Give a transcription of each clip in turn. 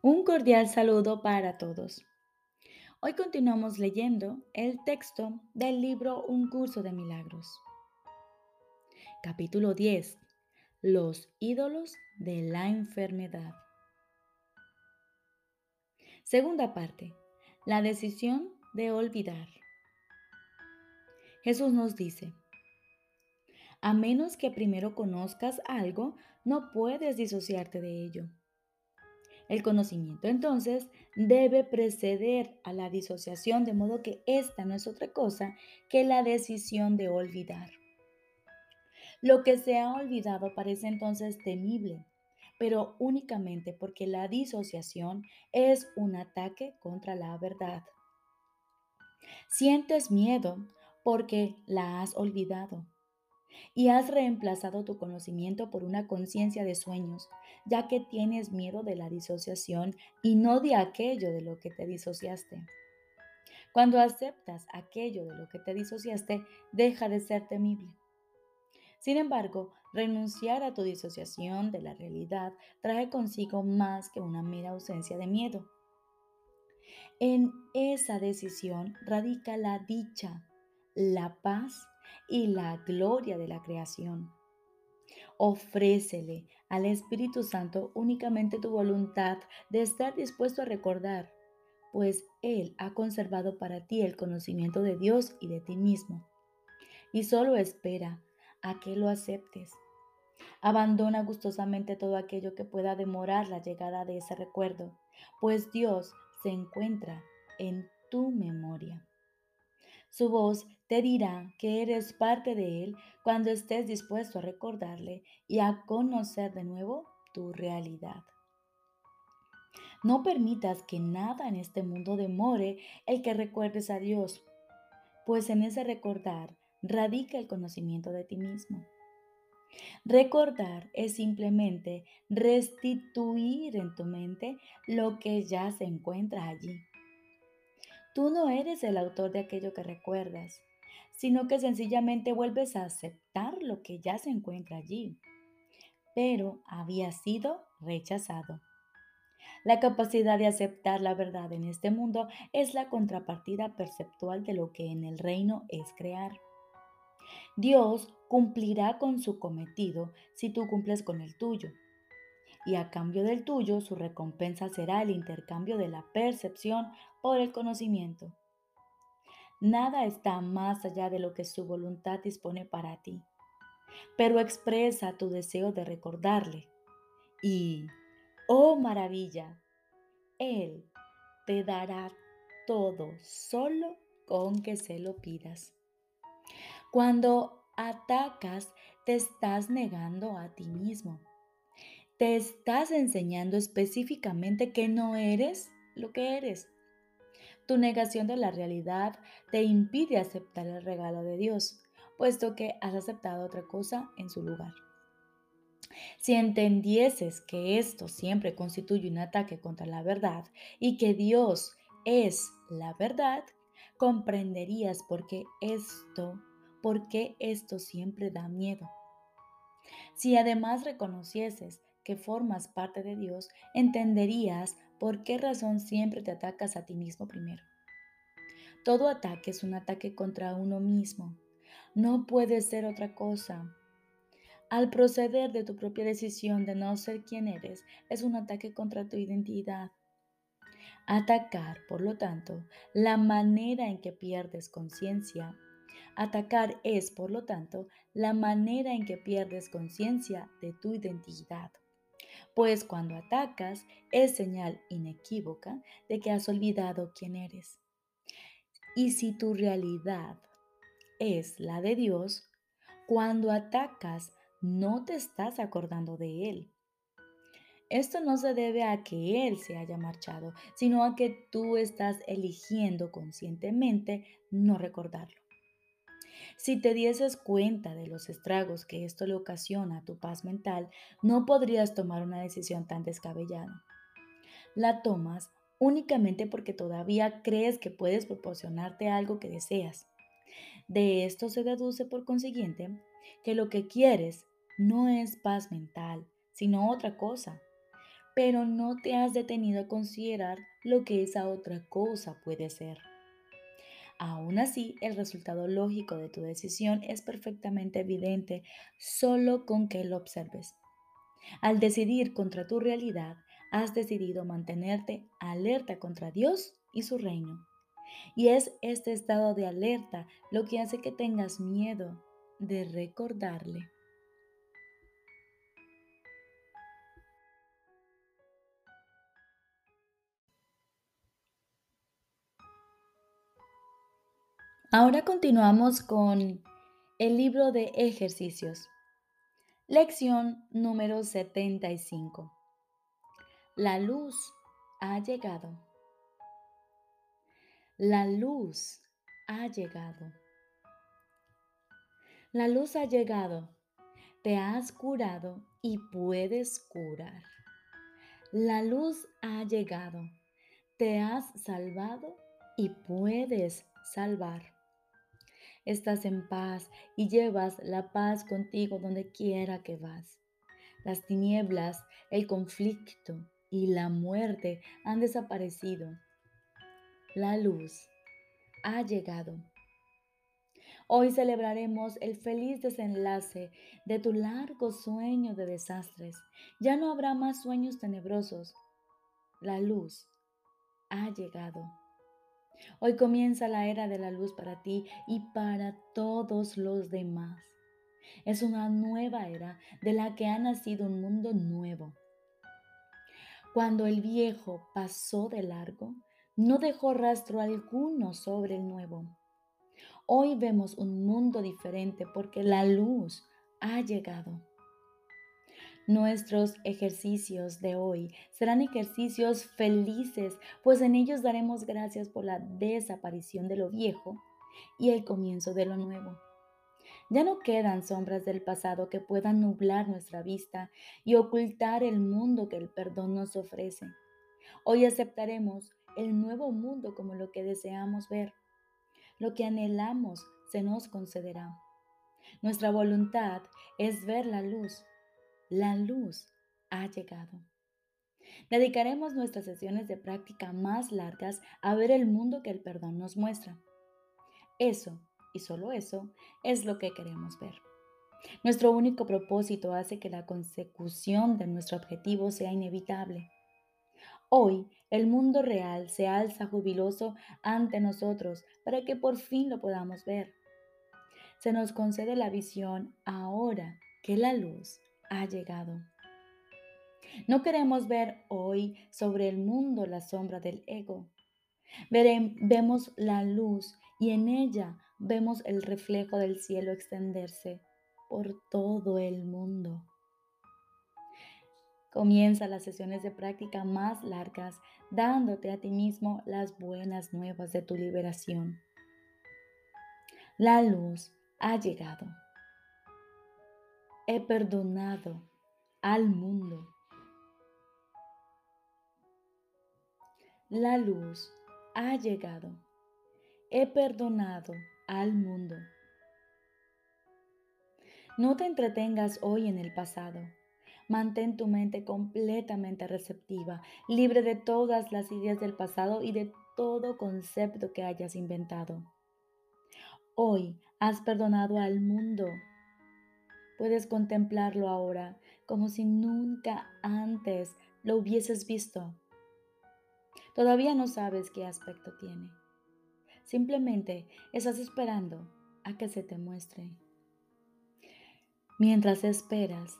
Un cordial saludo para todos. Hoy continuamos leyendo el texto del libro Un curso de milagros. Capítulo 10. Los ídolos de la enfermedad. Segunda parte. La decisión de olvidar. Jesús nos dice, a menos que primero conozcas algo, no puedes disociarte de ello. El conocimiento entonces debe preceder a la disociación, de modo que esta no es otra cosa que la decisión de olvidar. Lo que se ha olvidado parece entonces temible, pero únicamente porque la disociación es un ataque contra la verdad. Sientes miedo porque la has olvidado y has reemplazado tu conocimiento por una conciencia de sueños, ya que tienes miedo de la disociación y no de aquello de lo que te disociaste. Cuando aceptas aquello de lo que te disociaste, deja de ser temible. Sin embargo, renunciar a tu disociación de la realidad trae consigo más que una mera ausencia de miedo. En esa decisión radica la dicha, la paz y la gloria de la creación. Ofrécele al Espíritu Santo únicamente tu voluntad de estar dispuesto a recordar, pues Él ha conservado para ti el conocimiento de Dios y de ti mismo. Y solo espera a que lo aceptes. Abandona gustosamente todo aquello que pueda demorar la llegada de ese recuerdo, pues Dios se encuentra en tu memoria. Su voz te dirá que eres parte de Él cuando estés dispuesto a recordarle y a conocer de nuevo tu realidad. No permitas que nada en este mundo demore el que recuerdes a Dios, pues en ese recordar radica el conocimiento de ti mismo. Recordar es simplemente restituir en tu mente lo que ya se encuentra allí. Tú no eres el autor de aquello que recuerdas, sino que sencillamente vuelves a aceptar lo que ya se encuentra allí, pero había sido rechazado. La capacidad de aceptar la verdad en este mundo es la contrapartida perceptual de lo que en el reino es crear. Dios cumplirá con su cometido si tú cumples con el tuyo y a cambio del tuyo su recompensa será el intercambio de la percepción por el conocimiento. Nada está más allá de lo que su voluntad dispone para ti, pero expresa tu deseo de recordarle. Y, oh maravilla, Él te dará todo solo con que se lo pidas. Cuando atacas, te estás negando a ti mismo te estás enseñando específicamente que no eres lo que eres. Tu negación de la realidad te impide aceptar el regalo de Dios, puesto que has aceptado otra cosa en su lugar. Si entendieses que esto siempre constituye un ataque contra la verdad y que Dios es la verdad, comprenderías por qué esto, por qué esto siempre da miedo. Si además reconocieses que formas parte de Dios, entenderías por qué razón siempre te atacas a ti mismo primero. Todo ataque es un ataque contra uno mismo. No puede ser otra cosa. Al proceder de tu propia decisión de no ser quien eres, es un ataque contra tu identidad. Atacar, por lo tanto, la manera en que pierdes conciencia. Atacar es, por lo tanto, la manera en que pierdes conciencia de tu identidad pues cuando atacas es señal inequívoca de que has olvidado quién eres. Y si tu realidad es la de Dios, cuando atacas no te estás acordando de Él. Esto no se debe a que Él se haya marchado, sino a que tú estás eligiendo conscientemente no recordarlo. Si te dieses cuenta de los estragos que esto le ocasiona a tu paz mental, no podrías tomar una decisión tan descabellada. La tomas únicamente porque todavía crees que puedes proporcionarte algo que deseas. De esto se deduce, por consiguiente, que lo que quieres no es paz mental, sino otra cosa. pero no te has detenido a considerar lo que esa otra cosa puede ser. Aún así, el resultado lógico de tu decisión es perfectamente evidente solo con que lo observes. Al decidir contra tu realidad, has decidido mantenerte alerta contra Dios y su reino. Y es este estado de alerta lo que hace que tengas miedo de recordarle. Ahora continuamos con el libro de ejercicios. Lección número 75. La luz ha llegado. La luz ha llegado. La luz ha llegado. Te has curado y puedes curar. La luz ha llegado. Te has salvado y puedes salvar estás en paz y llevas la paz contigo donde quiera que vas. Las tinieblas, el conflicto y la muerte han desaparecido. La luz ha llegado. Hoy celebraremos el feliz desenlace de tu largo sueño de desastres. Ya no habrá más sueños tenebrosos. La luz ha llegado. Hoy comienza la era de la luz para ti y para todos los demás. Es una nueva era de la que ha nacido un mundo nuevo. Cuando el viejo pasó de largo, no dejó rastro alguno sobre el nuevo. Hoy vemos un mundo diferente porque la luz ha llegado. Nuestros ejercicios de hoy serán ejercicios felices, pues en ellos daremos gracias por la desaparición de lo viejo y el comienzo de lo nuevo. Ya no quedan sombras del pasado que puedan nublar nuestra vista y ocultar el mundo que el perdón nos ofrece. Hoy aceptaremos el nuevo mundo como lo que deseamos ver. Lo que anhelamos se nos concederá. Nuestra voluntad es ver la luz la luz ha llegado. Dedicaremos nuestras sesiones de práctica más largas a ver el mundo que el perdón nos muestra. Eso, y solo eso, es lo que queremos ver. Nuestro único propósito hace que la consecución de nuestro objetivo sea inevitable. Hoy el mundo real se alza jubiloso ante nosotros para que por fin lo podamos ver. Se nos concede la visión ahora que la luz ha llegado. No queremos ver hoy sobre el mundo la sombra del ego. vemos la luz y en ella vemos el reflejo del cielo extenderse por todo el mundo. Comienza las sesiones de práctica más largas dándote a ti mismo las buenas nuevas de tu liberación. La luz ha llegado he perdonado al mundo. La luz ha llegado. He perdonado al mundo. No te entretengas hoy en el pasado. Mantén tu mente completamente receptiva, libre de todas las ideas del pasado y de todo concepto que hayas inventado. Hoy has perdonado al mundo Puedes contemplarlo ahora como si nunca antes lo hubieses visto. Todavía no sabes qué aspecto tiene. Simplemente estás esperando a que se te muestre. Mientras esperas,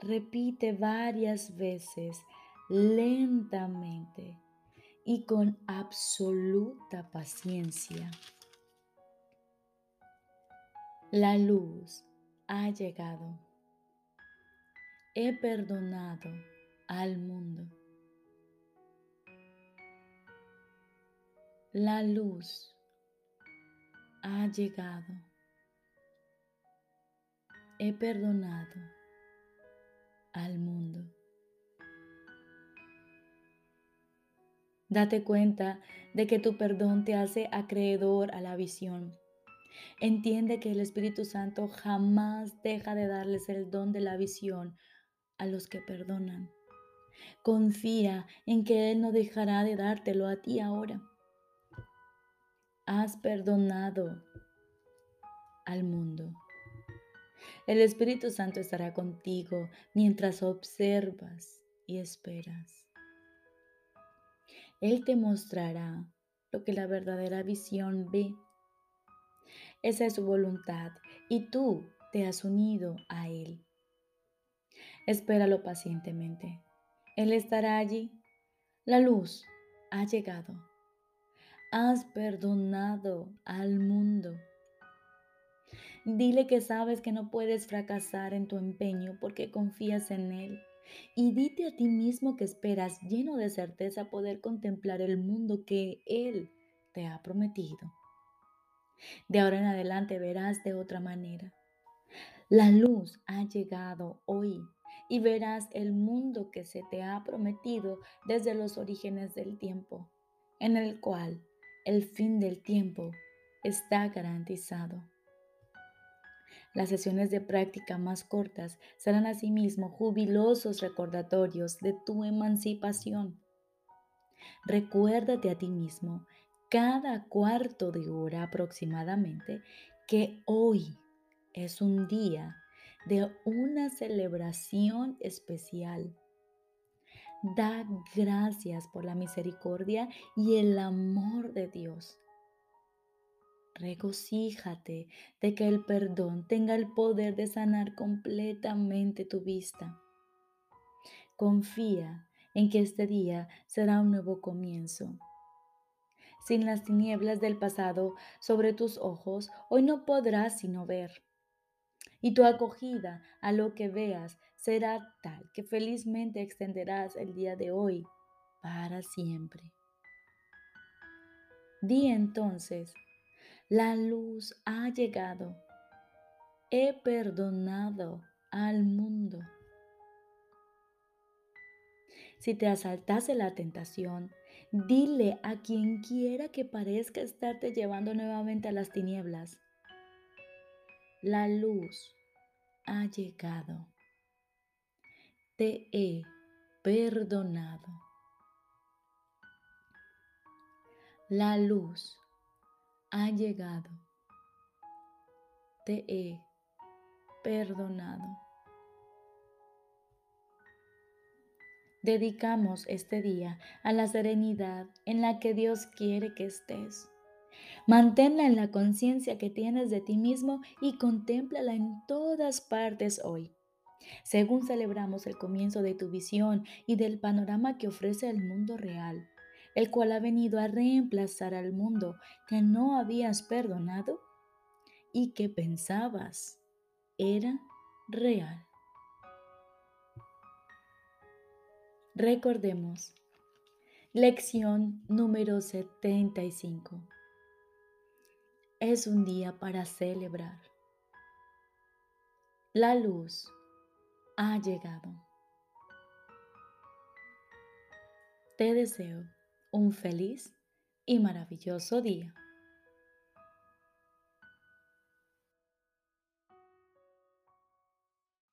repite varias veces lentamente y con absoluta paciencia. La luz ha llegado. He perdonado al mundo. La luz ha llegado. He perdonado al mundo. Date cuenta de que tu perdón te hace acreedor a la visión Entiende que el Espíritu Santo jamás deja de darles el don de la visión a los que perdonan. Confía en que Él no dejará de dártelo a ti ahora. Has perdonado al mundo. El Espíritu Santo estará contigo mientras observas y esperas. Él te mostrará lo que la verdadera visión ve. Esa es su voluntad y tú te has unido a Él. Espéralo pacientemente. Él estará allí. La luz ha llegado. Has perdonado al mundo. Dile que sabes que no puedes fracasar en tu empeño porque confías en Él. Y dite a ti mismo que esperas lleno de certeza poder contemplar el mundo que Él te ha prometido. De ahora en adelante verás de otra manera. La luz ha llegado hoy y verás el mundo que se te ha prometido desde los orígenes del tiempo, en el cual el fin del tiempo está garantizado. Las sesiones de práctica más cortas serán asimismo jubilosos recordatorios de tu emancipación. Recuérdate a ti mismo cada cuarto de hora aproximadamente que hoy es un día de una celebración especial. Da gracias por la misericordia y el amor de Dios Regocíjate de que el perdón tenga el poder de sanar completamente tu vista. Confía en que este día será un nuevo comienzo. Sin las tinieblas del pasado sobre tus ojos, hoy no podrás sino ver. Y tu acogida a lo que veas será tal que felizmente extenderás el día de hoy para siempre. Di entonces, la luz ha llegado. He perdonado al mundo. Si te asaltase la tentación, dile a quien quiera que parezca estarte llevando nuevamente a las tinieblas. La luz ha llegado. Te he perdonado. La luz ha llegado. Te he perdonado. Dedicamos este día a la serenidad en la que Dios quiere que estés. Manténla en la conciencia que tienes de ti mismo y contémplala en todas partes hoy. Según celebramos el comienzo de tu visión y del panorama que ofrece el mundo real, el cual ha venido a reemplazar al mundo que no habías perdonado y que pensabas era real. Recordemos, lección número 75. Es un día para celebrar. La luz ha llegado. Te deseo un feliz y maravilloso día.